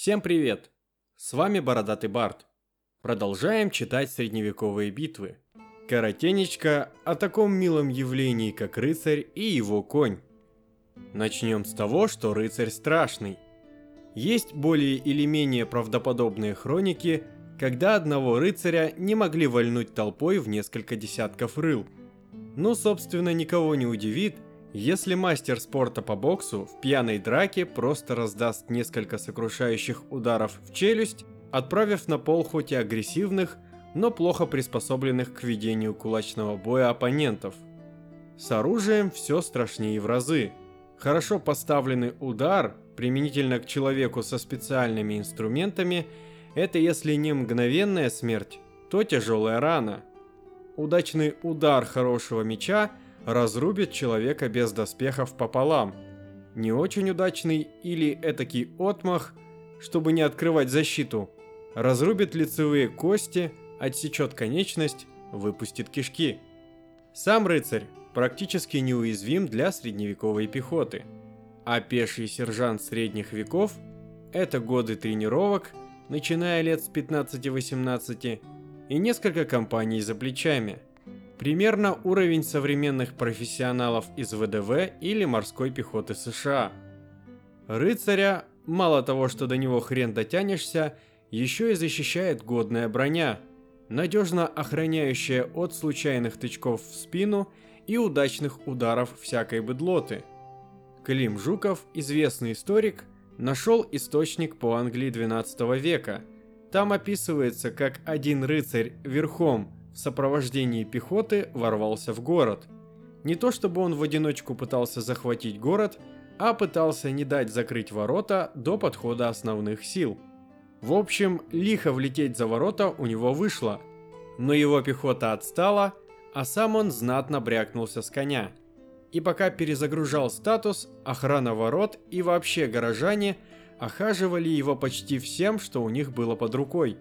Всем привет! С вами Бородатый Барт. Продолжаем читать средневековые битвы. Коротенечко о таком милом явлении, как рыцарь и его конь. Начнем с того, что рыцарь страшный. Есть более или менее правдоподобные хроники, когда одного рыцаря не могли вольнуть толпой в несколько десятков рыл. Ну, собственно, никого не удивит – если мастер спорта по боксу в пьяной драке просто раздаст несколько сокрушающих ударов в челюсть, отправив на пол хоть и агрессивных, но плохо приспособленных к ведению кулачного боя оппонентов. С оружием все страшнее в разы. Хорошо поставленный удар, применительно к человеку со специальными инструментами, это если не мгновенная смерть, то тяжелая рана. Удачный удар хорошего меча – разрубит человека без доспехов пополам. Не очень удачный или этакий отмах, чтобы не открывать защиту, разрубит лицевые кости, отсечет конечность, выпустит кишки. Сам рыцарь практически неуязвим для средневековой пехоты, а пеший сержант средних веков – это годы тренировок, начиная лет с 15-18, и несколько кампаний за плечами – Примерно уровень современных профессионалов из ВДВ или морской пехоты США. Рыцаря, мало того, что до него хрен дотянешься, еще и защищает годная броня, надежно охраняющая от случайных тычков в спину и удачных ударов всякой быдлоты. Клим Жуков, известный историк, нашел источник по Англии 12 века. Там описывается, как один рыцарь верхом – в сопровождении пехоты ворвался в город. Не то чтобы он в одиночку пытался захватить город, а пытался не дать закрыть ворота до подхода основных сил. В общем, лихо влететь за ворота у него вышло, но его пехота отстала, а сам он знатно брякнулся с коня. И пока перезагружал статус, охрана ворот и вообще горожане охаживали его почти всем, что у них было под рукой,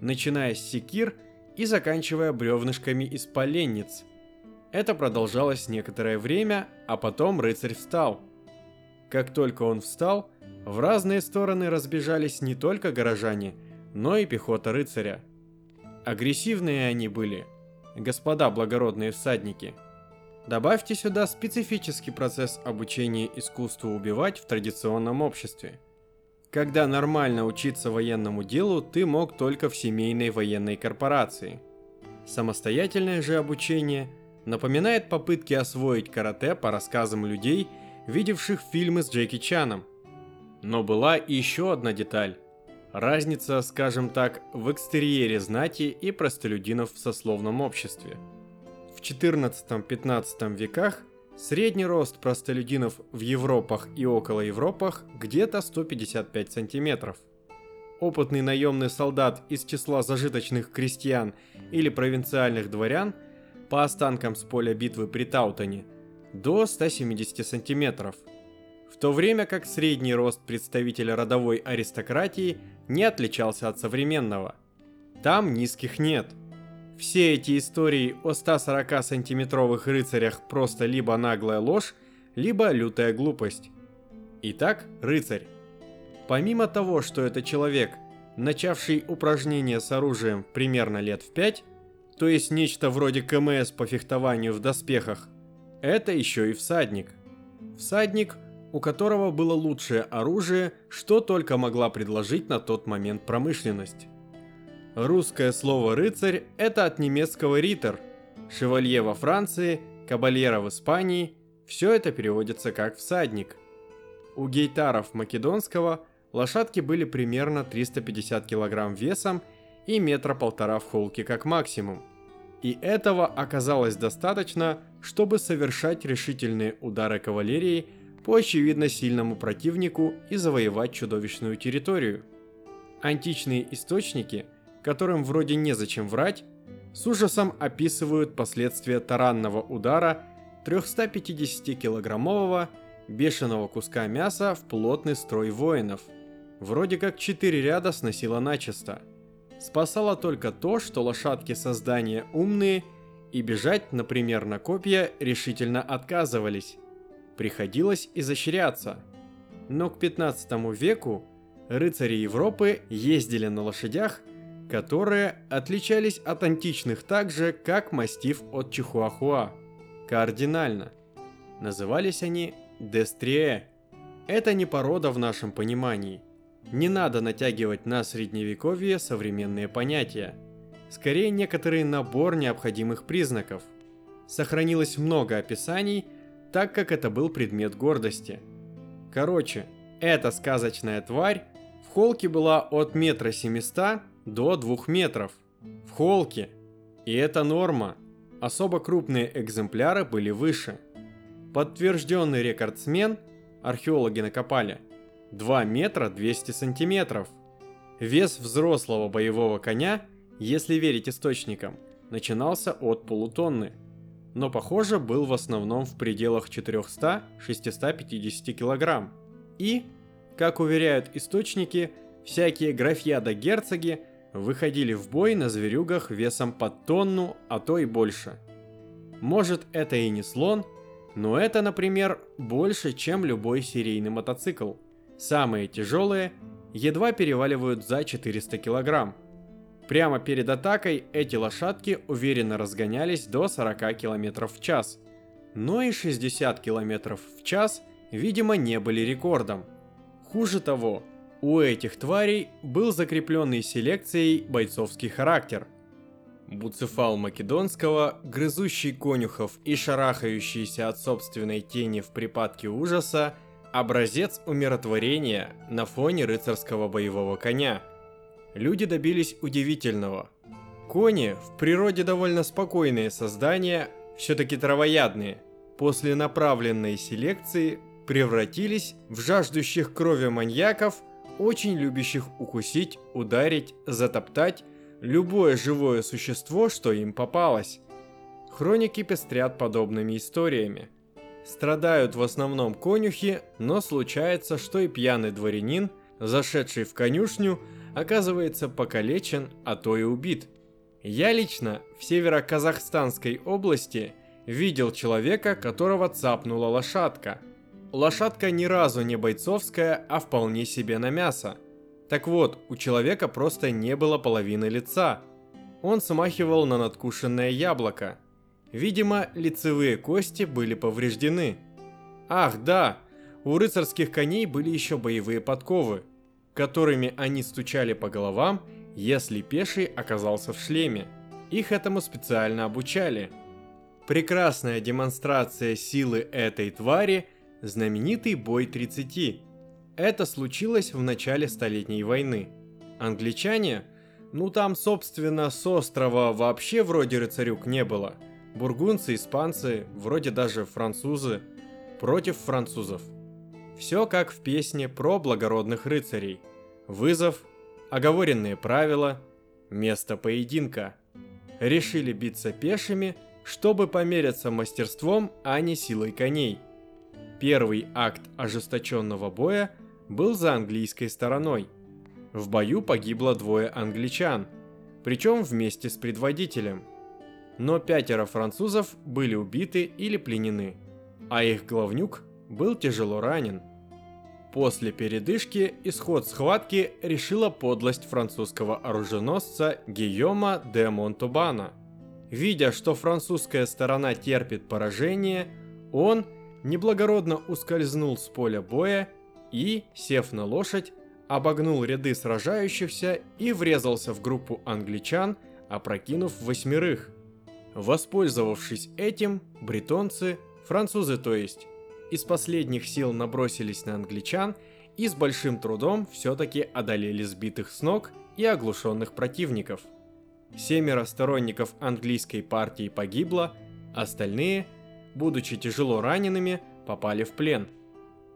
начиная с секир и заканчивая бревнышками из поленниц. Это продолжалось некоторое время, а потом рыцарь встал. Как только он встал, в разные стороны разбежались не только горожане, но и пехота рыцаря. Агрессивные они были, господа благородные всадники. Добавьте сюда специфический процесс обучения искусству убивать в традиционном обществе – когда нормально учиться военному делу, ты мог только в семейной военной корпорации. Самостоятельное же обучение напоминает попытки освоить карате по рассказам людей, видевших фильмы с Джеки Чаном. Но была еще одна деталь. Разница, скажем так, в экстерьере знати и простолюдинов в сословном обществе. В 14-15 веках – Средний рост простолюдинов в Европах и около Европах где-то 155 сантиметров. Опытный наемный солдат из числа зажиточных крестьян или провинциальных дворян по останкам с поля битвы при Таутоне до 170 сантиметров, в то время как средний рост представителя родовой аристократии не отличался от современного. Там низких нет – все эти истории о 140-сантиметровых рыцарях просто либо наглая ложь, либо лютая глупость. Итак, рыцарь. Помимо того, что это человек, начавший упражнения с оружием примерно лет в 5, то есть нечто вроде КМС по фехтованию в доспехах, это еще и всадник. Всадник, у которого было лучшее оружие, что только могла предложить на тот момент промышленность. Русское слово «рыцарь» — это от немецкого «риттер», «шевалье» во Франции, «кабальера» в Испании — все это переводится как «всадник». У гейтаров македонского лошадки были примерно 350 кг весом и метра полтора в холке как максимум. И этого оказалось достаточно, чтобы совершать решительные удары кавалерии по очевидно сильному противнику и завоевать чудовищную территорию. Античные источники – которым вроде незачем врать, с ужасом описывают последствия таранного удара 350-килограммового бешеного куска мяса в плотный строй воинов. Вроде как четыре ряда сносило начисто. Спасало только то, что лошадки создания умные и бежать, например, на копья решительно отказывались. Приходилось изощряться. Но к 15 веку рыцари Европы ездили на лошадях, которые отличались от античных так же, как мастиф от Чихуахуа. Кардинально. Назывались они Дестрие. Это не порода в нашем понимании. Не надо натягивать на средневековье современные понятия. Скорее некоторый набор необходимых признаков. Сохранилось много описаний, так как это был предмет гордости. Короче, эта сказочная тварь в холке была от метра семиста до двух метров. В холке. И это норма. Особо крупные экземпляры были выше. Подтвержденный рекордсмен – археологи накопали. 2 метра 200 сантиметров. Вес взрослого боевого коня, если верить источникам, начинался от полутонны, но похоже был в основном в пределах 400-650 килограмм. И, как уверяют источники, всякие графья-герцоги выходили в бой на зверюгах весом под тонну, а то и больше. Может это и не слон, но это, например, больше, чем любой серийный мотоцикл. Самые тяжелые едва переваливают за 400 килограмм. Прямо перед атакой эти лошадки уверенно разгонялись до 40 км в час. Но и 60 км в час, видимо, не были рекордом. Хуже того, у этих тварей был закрепленный селекцией бойцовский характер – Буцефал Македонского, грызущий конюхов и шарахающийся от собственной тени в припадке ужаса, образец умиротворения на фоне рыцарского боевого коня. Люди добились удивительного. Кони в природе довольно спокойные создания, все-таки травоядные, после направленной селекции превратились в жаждущих крови маньяков, очень любящих укусить, ударить, затоптать любое живое существо, что им попалось. Хроники пестрят подобными историями. Страдают в основном конюхи, но случается, что и пьяный дворянин, зашедший в конюшню, оказывается покалечен, а то и убит. Я лично в северо-казахстанской области видел человека, которого цапнула лошадка. Лошадка ни разу не бойцовская, а вполне себе на мясо. Так вот, у человека просто не было половины лица. Он смахивал на надкушенное яблоко. Видимо, лицевые кости были повреждены. Ах, да, у рыцарских коней были еще боевые подковы, которыми они стучали по головам, если пеший оказался в шлеме. Их этому специально обучали. Прекрасная демонстрация силы этой твари – знаменитый бой 30. Это случилось в начале Столетней войны. Англичане, ну там, собственно, с острова вообще вроде рыцарюк не было. Бургунцы, испанцы, вроде даже французы, против французов. Все как в песне про благородных рыцарей. Вызов, оговоренные правила, место поединка. Решили биться пешими, чтобы помериться мастерством, а не силой коней. Первый акт ожесточенного боя – был за английской стороной. В бою погибло двое англичан, причем вместе с предводителем. Но пятеро французов были убиты или пленены, а их главнюк был тяжело ранен. После передышки исход схватки решила подлость французского оруженосца Гийома де Монтобана. Видя, что французская сторона терпит поражение, он неблагородно ускользнул с поля боя и, сев на лошадь, обогнул ряды сражающихся и врезался в группу англичан, опрокинув восьмерых. Воспользовавшись этим, бретонцы, французы то есть, из последних сил набросились на англичан и с большим трудом все-таки одолели сбитых с ног и оглушенных противников. Семеро сторонников английской партии погибло, остальные, будучи тяжело ранеными, попали в плен.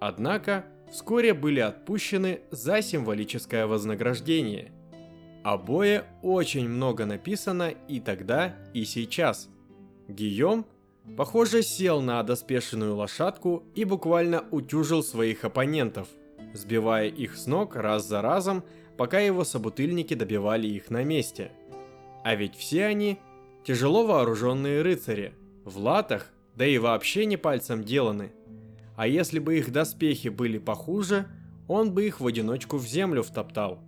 Однако вскоре были отпущены за символическое вознаграждение. О бое очень много написано и тогда, и сейчас. Гийом, похоже, сел на доспешенную лошадку и буквально утюжил своих оппонентов, сбивая их с ног раз за разом, пока его собутыльники добивали их на месте. А ведь все они тяжело вооруженные рыцари, в латах, да и вообще не пальцем деланы – а если бы их доспехи были похуже, он бы их в одиночку в землю втоптал.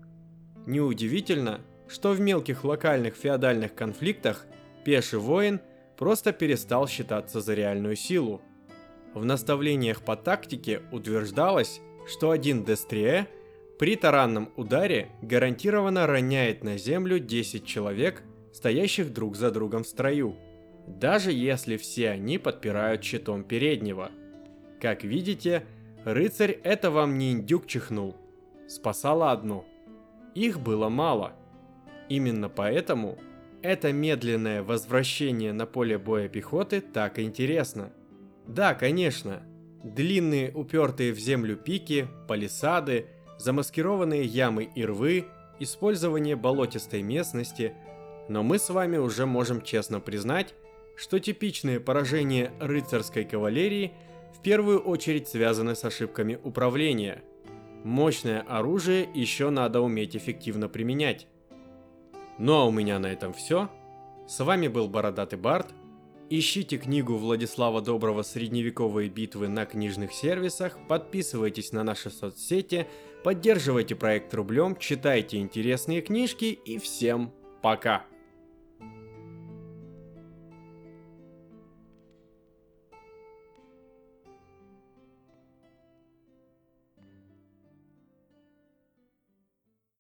Неудивительно, что в мелких локальных феодальных конфликтах пеший воин просто перестал считаться за реальную силу. В наставлениях по тактике утверждалось, что один Дестрие при таранном ударе гарантированно роняет на землю 10 человек, стоящих друг за другом в строю, даже если все они подпирают щитом переднего. Как видите, рыцарь это вам не индюк чихнул, спасало одно. Их было мало. Именно поэтому это медленное возвращение на поле боя пехоты так интересно. Да, конечно, длинные упертые в землю пики, палисады, замаскированные ямы и рвы, использование болотистой местности, но мы с вами уже можем честно признать, что типичные поражения рыцарской кавалерии в первую очередь связаны с ошибками управления. Мощное оружие еще надо уметь эффективно применять. Ну а у меня на этом все. С вами был Бородатый Барт. Ищите книгу Владислава Доброго «Средневековые битвы» на книжных сервисах, подписывайтесь на наши соцсети, поддерживайте проект рублем, читайте интересные книжки и всем пока!